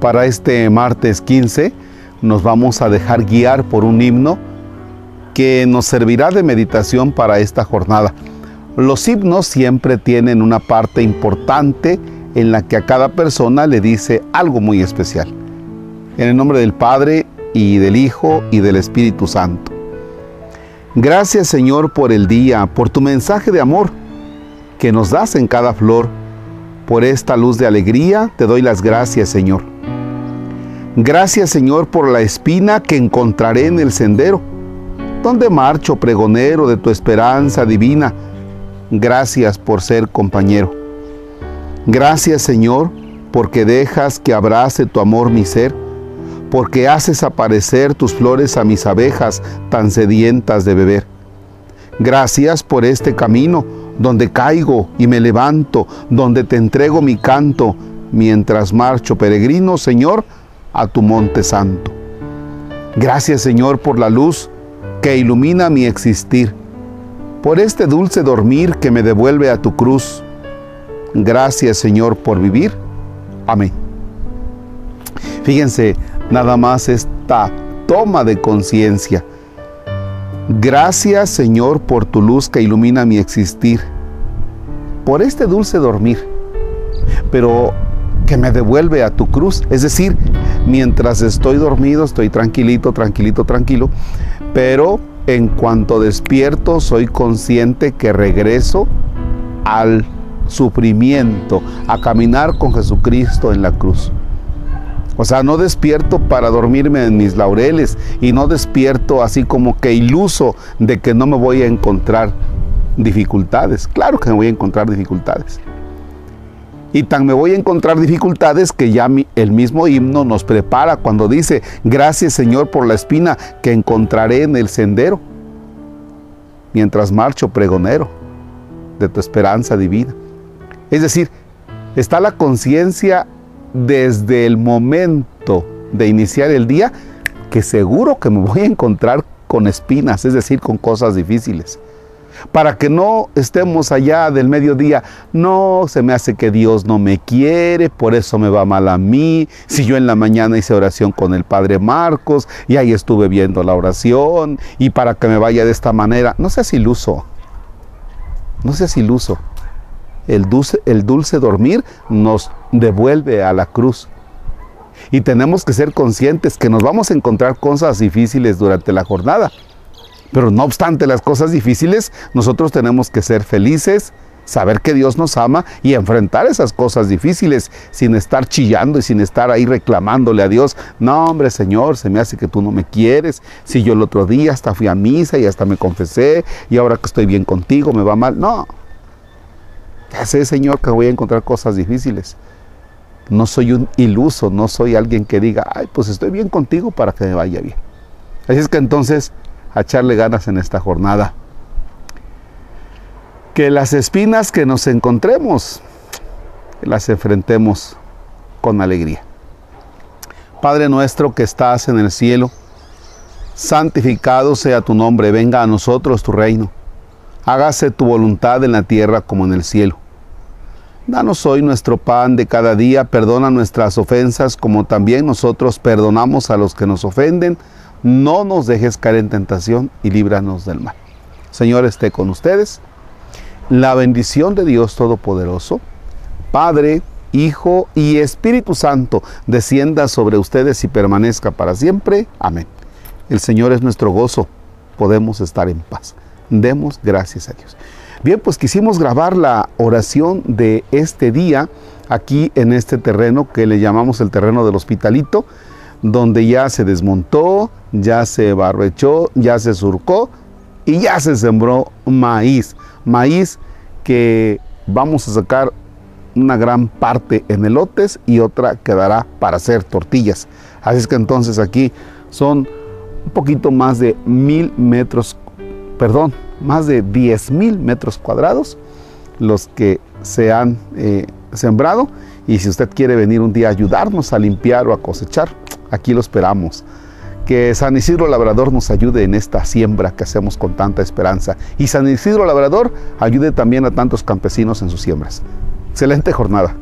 Para este martes 15 nos vamos a dejar guiar por un himno que nos servirá de meditación para esta jornada. Los himnos siempre tienen una parte importante en la que a cada persona le dice algo muy especial. En el nombre del Padre y del Hijo y del Espíritu Santo. Gracias Señor por el día, por tu mensaje de amor que nos das en cada flor. Por esta luz de alegría te doy las gracias Señor. Gracias Señor por la espina que encontraré en el sendero, donde marcho pregonero de tu esperanza divina. Gracias por ser compañero. Gracias Señor porque dejas que abrace tu amor mi ser porque haces aparecer tus flores a mis abejas tan sedientas de beber. Gracias por este camino donde caigo y me levanto, donde te entrego mi canto, mientras marcho peregrino, Señor, a tu monte santo. Gracias, Señor, por la luz que ilumina mi existir, por este dulce dormir que me devuelve a tu cruz. Gracias, Señor, por vivir. Amén. Fíjense, nada más esta toma de conciencia. Gracias Señor por tu luz que ilumina mi existir, por este dulce dormir, pero que me devuelve a tu cruz. Es decir, mientras estoy dormido, estoy tranquilito, tranquilito, tranquilo, pero en cuanto despierto soy consciente que regreso al sufrimiento, a caminar con Jesucristo en la cruz. O sea, no despierto para dormirme en mis laureles y no despierto así como que iluso de que no me voy a encontrar dificultades. Claro que me voy a encontrar dificultades. Y tan me voy a encontrar dificultades que ya el mismo himno nos prepara cuando dice, gracias Señor por la espina que encontraré en el sendero, mientras marcho pregonero de tu esperanza divina. Es decir, está la conciencia desde el momento de iniciar el día que seguro que me voy a encontrar con espinas, es decir, con cosas difíciles. Para que no estemos allá del mediodía, no se me hace que Dios no me quiere, por eso me va mal a mí. Si yo en la mañana hice oración con el Padre Marcos y ahí estuve viendo la oración y para que me vaya de esta manera, no seas iluso, no seas iluso el dulce, el dulce dormir nos devuelve a la cruz. Y tenemos que ser conscientes que nos vamos a encontrar cosas difíciles durante la jornada. Pero no obstante las cosas difíciles, nosotros tenemos que ser felices, saber que Dios nos ama y enfrentar esas cosas difíciles sin estar chillando y sin estar ahí reclamándole a Dios. No, hombre, Señor, se me hace que tú no me quieres. Si yo el otro día hasta fui a misa y hasta me confesé y ahora que estoy bien contigo me va mal. No, ya sé, Señor, que voy a encontrar cosas difíciles. No soy un iluso, no soy alguien que diga, ay, pues estoy bien contigo para que me vaya bien. Así es que entonces, a echarle ganas en esta jornada. Que las espinas que nos encontremos, las enfrentemos con alegría. Padre nuestro que estás en el cielo, santificado sea tu nombre, venga a nosotros tu reino hágase tu voluntad en la tierra como en el cielo. Danos hoy nuestro pan de cada día, perdona nuestras ofensas como también nosotros perdonamos a los que nos ofenden. No nos dejes caer en tentación y líbranos del mal. Señor esté con ustedes. La bendición de Dios Todopoderoso, Padre, Hijo y Espíritu Santo, descienda sobre ustedes y permanezca para siempre. Amén. El Señor es nuestro gozo. Podemos estar en paz demos gracias a Dios. Bien, pues quisimos grabar la oración de este día aquí en este terreno que le llamamos el terreno del hospitalito, donde ya se desmontó, ya se barrechó, ya se surcó y ya se sembró maíz. Maíz que vamos a sacar una gran parte en elotes y otra quedará para hacer tortillas. Así es que entonces aquí son un poquito más de mil metros perdón, más de 10 mil metros cuadrados los que se han eh, sembrado. Y si usted quiere venir un día a ayudarnos a limpiar o a cosechar, aquí lo esperamos. Que San Isidro Labrador nos ayude en esta siembra que hacemos con tanta esperanza. Y San Isidro Labrador ayude también a tantos campesinos en sus siembras. Excelente jornada.